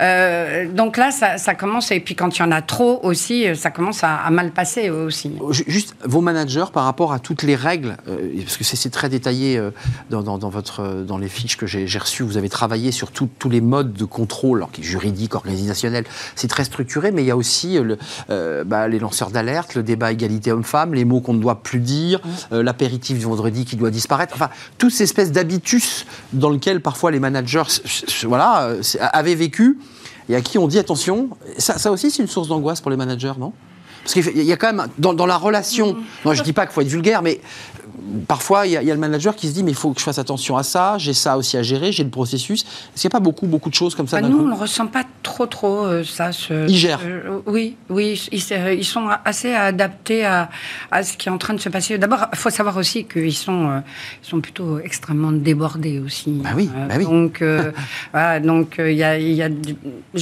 G: Euh, donc là, ça, ça commence et puis quand il y en a trop aussi, euh, ça commence à, à mal passer aussi.
A: Ju- Juste vos managers par rapport à toutes les règles, euh, parce que c'est très détaillé euh, dans, dans- dans votre, euh, dans les fiches que j'ai reçues. Vous avez travaillé sur tout- tous les modes de contrôle, alors, qui est juridique, organisationnel. C'est très structuré, mais il y a aussi euh, le, euh, bah, les lanceurs d'alerte, le débat égalité homme-femme, les mots qu'on ne doit plus dire, euh, l'apéritif du vendredi qui doit disparaître. Enfin, toutes ces espèces dans lesquels parfois les managers voilà, euh, avaient vécu et à qui on dit attention. Ça aussi, c'est une source d'angoisse pour les managers, non? Parce qu'il y a quand même, dans, dans la relation, non, je dis pas qu'il faut être vulgaire, mais euh, parfois, il y, a, il y a le manager qui se dit, mais il faut que je fasse attention à ça, j'ai ça aussi à gérer, j'ai le processus. Est-ce qu'il n'y a pas beaucoup, beaucoup de choses comme ça
G: Bah, nous,
A: coup
G: on ne ressent pas trop, trop euh, ça. Ce,
A: Ils gèrent.
G: ce- oui, oui, ils, sont assez adaptés à, à ce qui est en train de se passer. D'abord, il faut savoir aussi qu'ils sont, euh, ils sont plutôt extrêmement débordés aussi.
A: Bah oui,
G: Euh,
A: bah oui.
G: Donc, euh, voilà, donc euh, il y a, y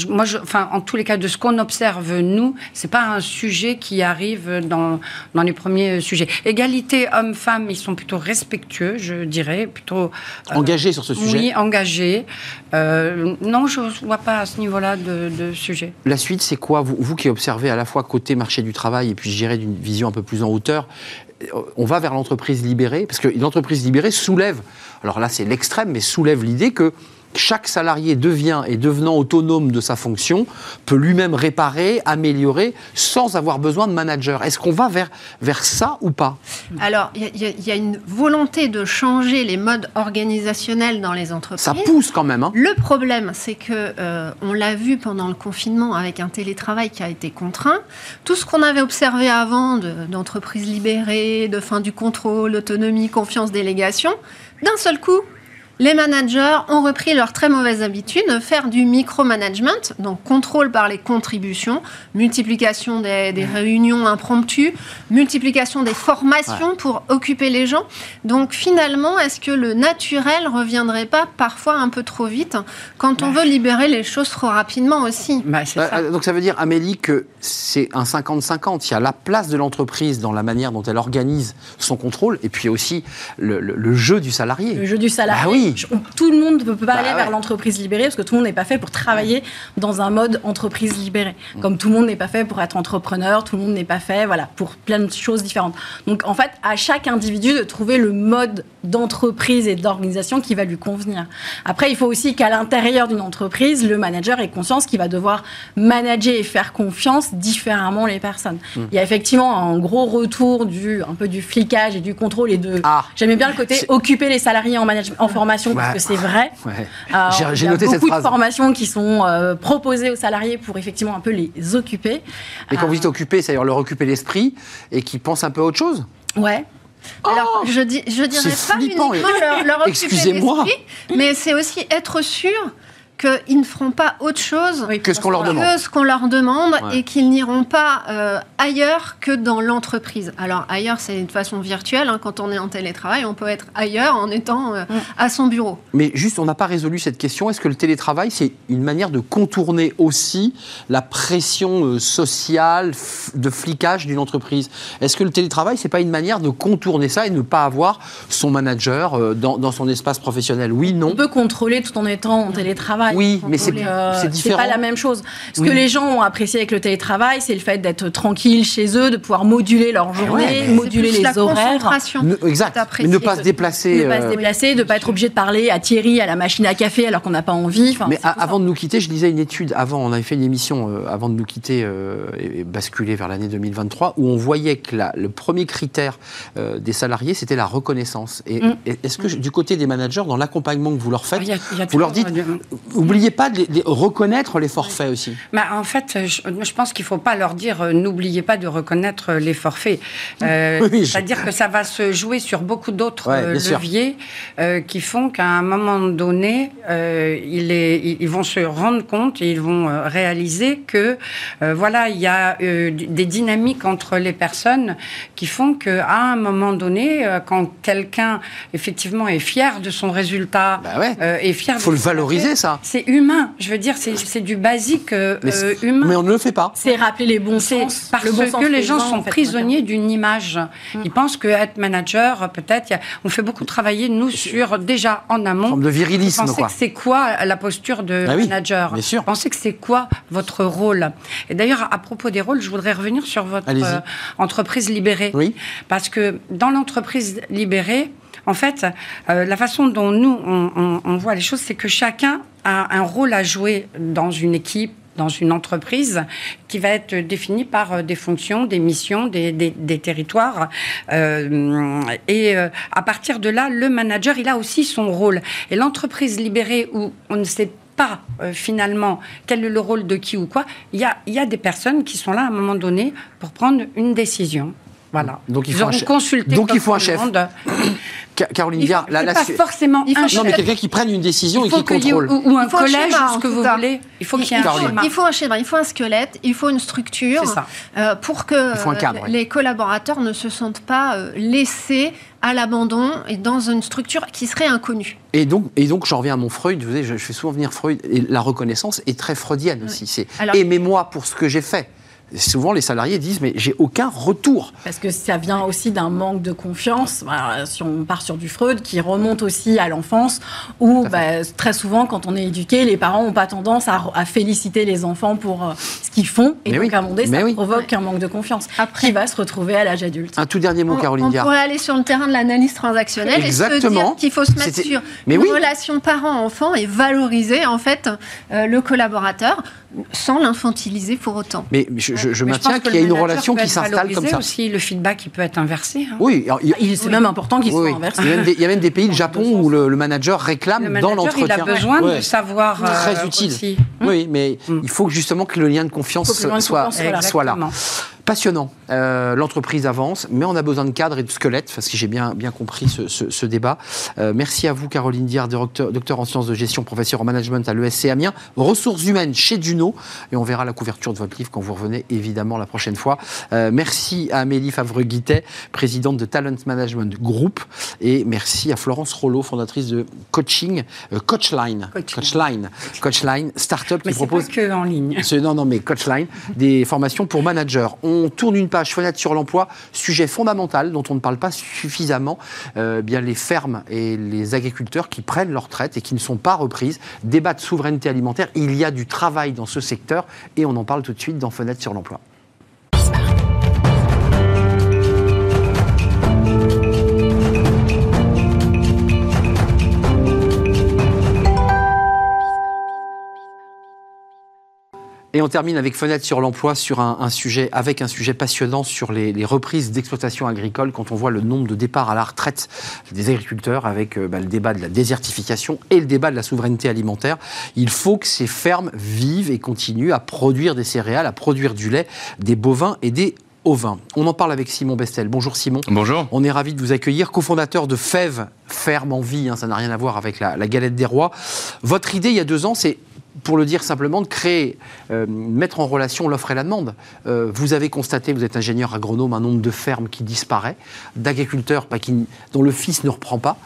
G: moi, je- en tous les cas, de ce qu'on observe nous, c'est pas un sujet qui arrive dans, dans les premiers sujets. Égalité homme-femme, ils sont plutôt respectueux, je dirais, plutôt euh,
A: Engagé sur ce sujet.
G: oui, engagé. Euh, non, je ne vois pas à ce niveau-là de, de sujet.
A: La suite, c'est quoi? Vous, vous qui observez à la fois côté marché du travail et puis je dirais d'une vision un peu plus en hauteur, euh, on va vers l'entreprise libérée, parce que l'entreprise libérée soulève, alors là c'est l'extrême, mais soulève l'idée que chaque salarié devient et devenant autonome de sa fonction peut lui-même réparer, améliorer sans avoir besoin de manager. Est-ce qu'on va vers, vers ça ou pas?
E: Alors, il y a- y, une volonté de changer les modes organisationnels dans les entreprises.
A: Ça pousse quand même. Hein
E: Le problème, c'est que euh, on l'a vu pendant le confinement avec un télétravail qui a été contraint. Tout ce qu'on avait observé avant de- d'entreprises libérées, de fin du contrôle, autonomie, confiance, délégation, d'un seul coup. Les managers ont repris leur très mauvaise habitude de faire du micromanagement, donc contrôle par les contributions, multiplication des, des réunions impromptues, multiplication des formations pour occuper les gens. Donc finalement, est-ce que le naturel reviendrait pas parfois un peu trop vite quand on veut libérer les choses trop rapidement aussi?
G: Bah, c'est
A: Euh,
G: ça.
A: euh, Donc ça veut dire, Amélie, que c'est un 50-50. Il y a la place de l'entreprise dans la manière dont elle organise son contrôle, et puis aussi le, le- le jeu du salarié.
F: Le jeu du salarié.
A: Bah oui.
F: Tout le monde ne peut pas
A: Bah
F: aller
A: ouais.
F: vers l'entreprise libérée parce que tout le monde n'est pas fait pour travailler dans un mode entreprise libérée. Comme tout le monde n'est pas fait pour être entrepreneur, tout le monde n'est pas fait voilà, pour plein de choses différentes. Donc en fait, à chaque individu de trouver le mode d'entreprise et d'organisation qui va lui convenir. Après, il faut aussi qu'à l'intérieur d'une entreprise, le manager ait conscience qu'il va devoir manager et faire confiance différemment les personnes.
A: Mmh.
F: Il y a effectivement un gros retour du un peu du flicage et du contrôle et de
A: Ah.
F: J'aimais bien le côté occuper les salariés en, management, en formation parce que c'est vrai.
A: Ouais.
F: Alors,
A: J'ai- j'ai
F: il y a
A: noté
F: beaucoup de formations qui sont euh, proposées aux salariés pour effectivement un peu les occuper.
A: Et quand
F: Euh,
A: vous dites occuper, c'est-à-dire leur occuper l'esprit et qui pensent un peu à autre chose?
F: Ouais.
E: Alors, je, dis, je dirais
A: Oh
E: pas
A: flippant,
E: uniquement leur, leur occuper
A: Excusez-moi.
E: mais c'est aussi être sûr qu'ils ne feront pas autre chose
F: Oui,
A: Que ce qu'on leur demande.
E: que ce qu'on leur demande
A: Ouais.
E: et qu'ils n'iront pas euh, ailleurs que dans l'entreprise. Alors ailleurs, c'est de façon virtuelle. hein. quand on est en télétravail, on peut être ailleurs en étant euh, à son bureau.
A: Mais juste, on n'a pas résolu cette question. Est-ce que le télétravail, c'est une manière de contourner aussi la pression euh, sociale, de flicage d'une entreprise? Est-ce que le télétravail, c'est pas une manière de contourner ça et ne pas avoir son manager euh, dans, dans son espace professionnel? Oui, non
F: On peut contrôler tout en étant en télétravail.
A: Oui, mais c'est-
F: euh,
A: c'est différent.
F: pas la même chose. Ce
A: Oui.
F: que les gens ont apprécié avec le télétravail, c'est le fait d'être tranquille chez eux, de pouvoir moduler leur journée,
A: ouais, mais-
F: moduler
E: C'est
F: les
E: la
F: horaires.
E: concentration.
A: Ne- Exact. Mais ne pas se déplacer.
F: Ne pas se
A: euh,
F: déplacer, de pas être obligé de parler à Thierry à la machine à café alors qu'on n'a pas envie. Enfin,
A: Mais
F: c'est ça.
A: avant de nous quitter, je lisais une étude, avant, on avait fait une émission euh, avant de nous quitter euh, et, et basculer vers l'année 2023, où on voyait que la- le premier critère euh, des salariés, c'était la reconnaissance. Et,
F: Mm.
A: est-ce que du côté des managers, dans l'accompagnement que vous leur faites,
G: Il y a- il y a
A: vous leur dites,
G: euh,
A: Oubliez pas de reconnaître les forfaits aussi.
G: Bah, en fait, je, je pense qu'il ne faut pas leur dire euh, n'oubliez pas de reconnaître les forfaits. Euh,
A: Oui, je-
G: C'est-à-dire que ça va se jouer sur beaucoup d'autres
A: Ouais,
G: euh, leviers euh, qui font qu'à un moment donné, euh, il est- ils vont se rendre compte et ils vont euh, réaliser que euh, voilà, il y a euh, des dynamiques entre les personnes qui font qu'à un moment donné, euh, quand quelqu'un effectivement est fier de son résultat,
A: Bah ouais.
G: euh, est fier
A: Il faut
G: de
A: le valoriser,
G: fait,
A: ça.
G: C'est humain. Je veux dire, c'est c'est du basique euh,
A: Mais,
G: euh, humain.
A: mais on ne le fait pas.
F: C'est rappeler les bons
G: C'est
F: sens.
G: parce
F: le bon sens
G: que les gens sont
F: en fait,
G: prisonniers d'une image.
A: Mm.
G: Ils pensent que être manager, peut-être, on fait beaucoup travailler nous sur déjà en amont.
A: Forme de virilisme,
G: pensez
A: quoi.
G: que c'est quoi la posture de
A: Ah oui,
G: manager
A: bien sûr.
G: Pensez que c'est quoi votre rôle Et d'ailleurs, à propos des rôles, je voudrais revenir sur votre euh, entreprise libérée.
A: Oui.
G: Parce que dans l'entreprise libérée, en fait, euh, la façon dont nous, on, voit les choses, c'est que chacun a un rôle à jouer dans une équipe dans une entreprise qui va être définie par euh, des fonctions, des missions, des, des- territoires. Euh, et à partir de là, le manager, il a aussi son rôle. Et l'entreprise libérée où on ne sait pas finalement quel est le rôle de qui ou quoi, il y a, il y a des personnes qui sont là à un moment donné pour prendre une décision. Voilà.
A: Donc, il faut un chef. Donc, il faut un chef. Caroline
G: faut
A: la,
G: pas
A: su-
G: forcément
E: Il faut
G: un
E: que-
A: Non, mais
G: chef.
A: quelqu'un qui prenne une décision
G: Il
A: et
G: faut
A: qui contrôle.
G: ou, ou un
E: Il faut un
G: collège, ce que vous voulez. Il faut qu'il y ait un schéma.
E: Il faut un schéma, il faut un squelette, il faut une structure
G: C'est ça.
E: euh, pour que
A: Il faut un cadre,
E: euh, les collaborateurs ne se sentent pas euh, laissés à l'abandon et dans une structure qui serait inconnue.
A: Et donc, et donc, j'en reviens à mon Freud. Vous savez, je, je fais souvent venir Freud. Et la reconnaissance est très freudienne aussi. C'est aimez-moi pour ce que j'ai fait. Souvent, les salariés disent mais j'ai aucun retour.
F: Parce que ça vient aussi d'un manque de confiance, si on part sur du Freud, qui remonte aussi à l'enfance, où bah, très souvent, quand on est éduqué, les parents n'ont pas tendance à, à féliciter les enfants pour euh, ce qu'ils font. Et
A: Mais
F: donc,
A: oui,
F: à un moment donné,
A: mais
F: ça
A: oui.
F: provoque un manque de confiance
E: Après-
F: qui va se retrouver à l'âge adulte.
A: Un tout dernier mot,
E: On,
A: Caroline
E: on
A: Viard.
E: pourrait aller sur le terrain de l'analyse transactionnelle et se
A: Exactement.
E: dire qu'il faut se mettre sur
A: Mais
E: une
A: oui.
E: relation parent-enfant et valoriser en fait euh, le collaborateur sans l'infantiliser pour autant.
A: Mais je, je- maintiens qu'il y a une relation qui s'installe comme ça.
G: aussi, le feedback, il peut être inversé. hein.
A: Oui, alors, il y a-
F: Il- C'est même important
A: oui,
F: soient
A: oui.
F: inversés.
A: Il, y a même des, il y a même des pays, le Japon, où le, le manager réclame
G: Le
A: dans
G: manager, il
A: l'entretien.
G: a besoin
A: Ouais.
G: de savoir.
A: Très
G: euh,
A: utile.
G: aussi.
A: Oui, mais
G: Mm.
A: il faut justement que le lien de
F: Faut
A: confiance
F: que le lien de
A: soit,
F: confiance soit là.
A: soit là. Passionnant. Euh, L'entreprise avance, mais on a besoin de cadre et de squelette, parce que j'ai bien, bien compris ce, ce- ce débat. Euh, merci à vous, Caroline Diard, docteur, docteur en sciences de gestion, professeur en management à l'ESC Amiens, ressources humaines chez Duno, et on verra la couverture de votre livre quand vous revenez, évidemment, la prochaine fois. Euh, merci à Amélie Favre-Guittet, présidente de Talent Management Group, et merci à Florence Rollo, fondatrice de Coaching, Coachline,
G: Coaching.
A: Coachline, Coachline, start-up qui propose
G: pas que en ligne.
A: Non, non, mais Coachline, des formations pour managers. On tourne une page fenêtre sur l'emploi, sujet fondamental dont on ne parle pas suffisamment. Euh, bien les fermes et les agriculteurs qui prennent leur retraite et qui ne sont pas reprises. Débat de souveraineté alimentaire. Il y a du travail dans ce secteur et on en parle tout de suite dans Fenêtre sur l'emploi. Et on termine avec Fenêtre sur l'emploi sur un, un sujet, avec un sujet passionnant sur les, les reprises d'exploitation agricole quand on voit le nombre de départs à la retraite des agriculteurs avec euh, bah, le débat de la désertification et le débat de la souveraineté alimentaire. Il faut que ces fermes vivent et continuent à produire des céréales, à produire du lait, des bovins et des ovins. On en parle avec Simon Bestel. Bonjour Simon.
H: Bonjour.
A: On est ravi de vous accueillir, cofondateur de Fève, ferme en vie, hein, ça n'a rien à voir avec la, la galette des rois. Votre idée il y a deux ans, c'est pour le dire simplement, de créer, euh, mettre en relation l'offre et la demande. Euh, vous avez constaté, vous êtes ingénieur agronome, un nombre de fermes qui disparaît, d'agriculteurs dont le fils ne reprend pas,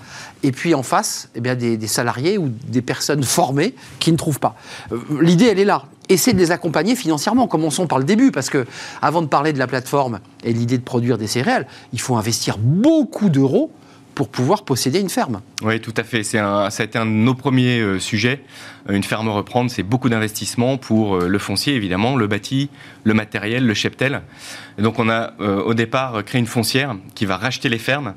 A: et puis en face, eh bien, des, des salariés ou des personnes formées qui ne trouvent pas. Euh, L'idée, elle est là. Essayez de les accompagner financièrement. Commençons par le début, parce que avant de parler de la plateforme et l'idée de produire des céréales, il faut investir beaucoup d'euros pour pouvoir posséder une ferme.
H: Oui, tout à fait. C'est un, ça a été un de nos premiers euh, sujets. Euh, Une ferme reprendre, c'est beaucoup d'investissements pour euh, le foncier, évidemment, le bâti, le matériel, le cheptel. Donc, on a au départ créé une foncière qui va racheter les fermes,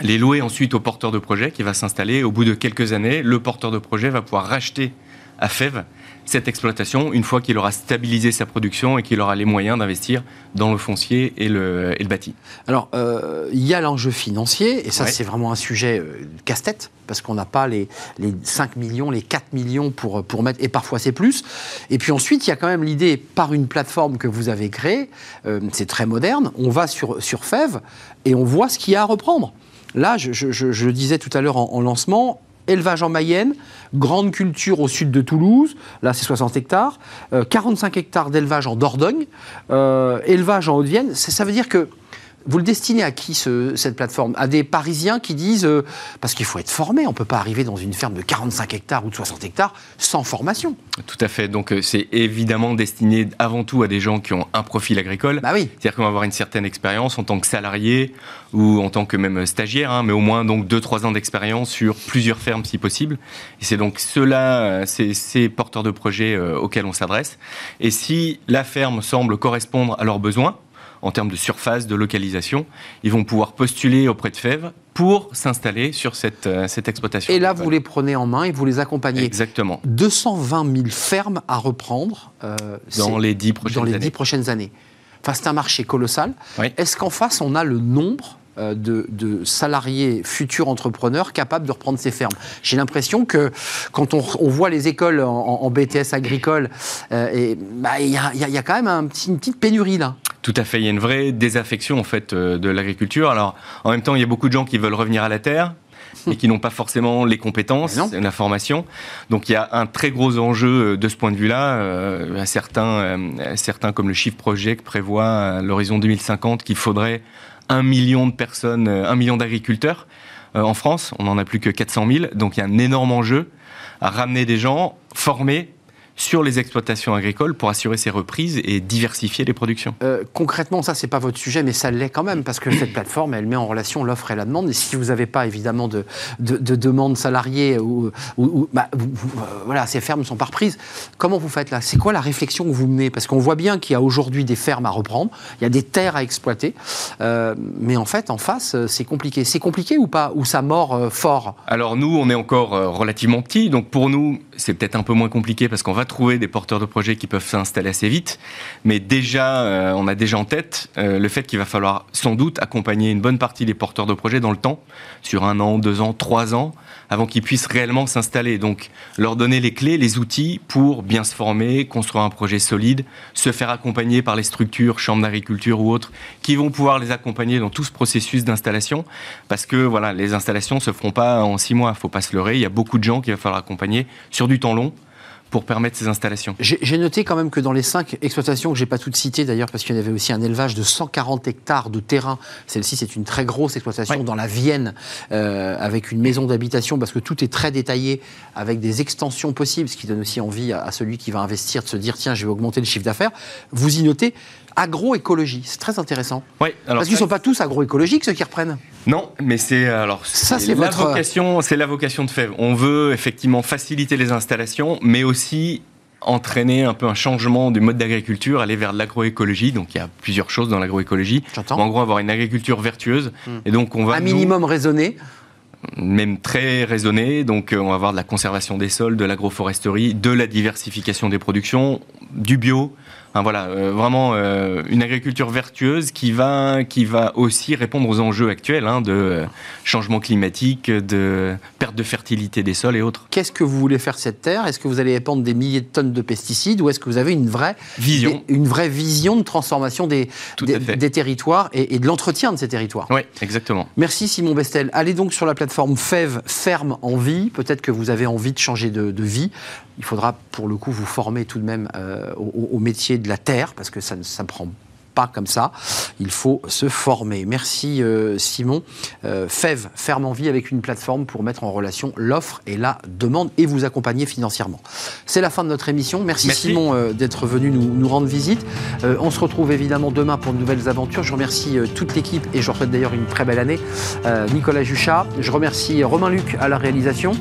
H: les louer ensuite au porteur de projet qui va s'installer. Au bout de quelques années, le porteur de projet va pouvoir racheter à Fève cette exploitation une fois qu'il aura stabilisé sa production et qu'il aura les moyens d'investir dans le foncier et le, et le bâti.
A: Alors, euh, il y a l'enjeu financier, et ça,
H: Ouais.
A: c'est vraiment un sujet euh, casse-tête, parce qu'on n'a pas les, les 5 millions, les 4 millions pour, pour mettre, et parfois c'est plus. Et puis ensuite, il y a quand même l'idée, par une plateforme que vous avez créée, euh, c'est très moderne, on va sur, sur FEV et on voit ce qu'il y a à reprendre. Là, je, je- je- je le disais tout à l'heure en, en lancement, élevage en Mayenne, grande culture au sud de Toulouse, là c'est 60 hectares, euh, 45 hectares d'élevage en Dordogne, euh, élevage en Haute-Vienne. Ça veut dire que vous le destinez à qui ce- cette plateforme? À des Parisiens qui disent euh, parce qu'il faut être formé, on ne peut pas arriver dans une ferme de 45 hectares ou de 60 hectares sans formation.
H: Tout à fait. Donc, euh, c'est évidemment destiné avant tout à des gens qui ont un profil agricole.
A: Bah oui.
H: C'est-à-dire qu'on va avoir une certaine expérience en tant que salarié ou en tant que même stagiaire, hein, mais au moins donc 2-3 ans d'expérience sur plusieurs fermes si possible. Et c'est donc ceux-là, euh, ces, ces porteurs de projets euh, auxquels on s'adresse. Et si la ferme semble correspondre à leurs besoins, en termes de surface, de localisation, ils vont pouvoir postuler auprès de FEV pour s'installer sur cette, euh, cette exploitation.
A: Et là, vous les prenez en main et vous les accompagnez.
H: Exactement.
A: 220 000 fermes à reprendre euh,
H: Dans les 10 prochaines
A: dans les
H: années.
A: 10 prochaines années. Enfin, c'est un marché colossal.
H: Oui.
A: Est-ce qu'en face, on a le nombre euh, de, de salariés futurs entrepreneurs capables de reprendre ces fermes? J'ai l'impression que quand on, on voit les écoles en, BTS agricole, euh, bah, il y, a, y y quand même un petit- une petite pénurie là.
H: Tout à fait, il y a une vraie désaffection en fait euh, de l'agriculture. Alors en même temps, il y a beaucoup de gens qui veulent revenir à la terre et qui n'ont pas forcément les compétences, la formation. Donc il y a un très gros enjeu euh, de ce point de vue-là. Euh, certains, euh, certains comme le Chiffre Project prévoit à l'horizon 2050 qu'il faudrait un million de personnes, euh, un million d'agriculteurs euh, en France. On n'en a plus que 400 000. Donc il y a un énorme enjeu à ramener des gens formés sur les exploitations agricoles pour assurer ces reprises et diversifier les productions.
A: Euh, concrètement, ça, c'est pas votre sujet, mais ça l'est quand même, parce que cette plateforme, elle met en relation l'offre et la demande. Et si vous n'avez pas, évidemment, de, de, de demande salariée, ou, ou- ou- bah, vous- euh, voilà, ces fermes ne sont pas reprises, comment vous faites là? C'est quoi la réflexion que vous menez? Parce qu'on voit bien qu'il y a aujourd'hui des fermes à reprendre, il y a des terres à exploiter, euh, mais en fait, en face, c'est compliqué. C'est compliqué ou pas? Ou ça mord euh, fort?
H: Alors nous, on est encore relativement petits, donc pour nous, c'est peut-être un peu moins compliqué parce qu'on va trouver des porteurs de projets qui peuvent s'installer assez vite. Mais déjà, euh, on a déjà en tête euh, le fait qu'il va falloir sans doute accompagner une bonne partie des porteurs de projets dans le temps, sur un an, deux ans, trois ans, avant qu'ils puissent réellement s'installer. Donc leur donner les clés, les outils pour bien se former, construire un projet solide, se faire accompagner par les structures, chambres d'agriculture ou autres, qui vont pouvoir les accompagner dans tout ce processus d'installation. Parce que voilà, les installations se feront pas en six mois, faut pas se leurrer. Il y a beaucoup de gens qu'il va falloir accompagner sur du temps long pour permettre ces installations.
A: J'ai noté quand même que dans les cinq exploitations, que j'ai pas toutes citées d'ailleurs, parce qu'il y avait aussi un élevage de 140 hectares de terrain. Celle-ci, c'est une très grosse exploitation dans la Vienne, euh, avec une maison d'habitation, parce que tout est très détaillé, avec des extensions possibles, ce qui donne aussi envie à, à celui qui va investir de se dire tiens, je vais augmenter le chiffre d'affaires. Vous y notez agroécologie, c'est très intéressant.
H: Oui, alors
A: parce qu'ils
H: ça-
A: sont pas tous agroécologiques ceux qui reprennent.
H: Non, mais c'est alors
A: Ça, c'est
H: la
A: votre-
H: vocation, c'est la vocation de FEV. On veut effectivement faciliter les installations, mais aussi entraîner un peu un changement du mode d'agriculture, aller vers de l'agroécologie. Donc il y a plusieurs choses dans l'agroécologie.
A: J'entends.
H: En gros, avoir une agriculture vertueuse.
A: Hmm.
H: Et donc on va
A: un
H: nous-
A: minimum raisonné.
H: même très raisonné. Donc, euh, on va avoir de la conservation des sols, de l'agroforesterie, de la diversification des productions, du bio. Voilà, euh, vraiment euh, une agriculture vertueuse qui va, qui va aussi répondre aux enjeux actuels hein, de euh, changement climatique, de perte de fertilité des sols et autres.
A: Qu'est-ce que vous voulez faire de cette terre? Est-ce que vous allez épandre des milliers de tonnes de pesticides ou est-ce que vous avez une vraie
H: Vision.
A: des- une vraie vision de transformation des, des, territoires et, et de l'entretien de ces territoires?
H: Oui, exactement.
A: Merci Simon Bestel. Allez donc sur la plateforme FEV, Ferme en vie. Peut-être que vous avez envie de changer de, de vie. Il faudra pour le coup vous former tout de même euh, au, métier de la terre parce que ça ne s'apprend pas comme ça. Il faut se former. Merci euh, Simon. Euh, FEV, Ferme en vie avec une plateforme pour mettre en relation l'offre et la demande et vous accompagner financièrement. C'est la fin de notre émission. Merci,
H: Merci.
A: Simon euh, d'être venu nous, nous rendre visite. Euh, on se retrouve évidemment demain pour de nouvelles aventures. Je remercie toute l'équipe et je leur souhaite d'ailleurs une très belle année. Nicolas Juchat, je remercie Romain Luc à la réalisation.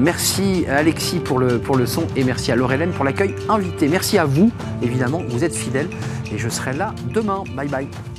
A: Merci à Alexis pour le, pour le son et merci à Laurelène pour l'accueil invité. Merci à vous, évidemment, vous êtes fidèles et je serai là demain. Bye bye.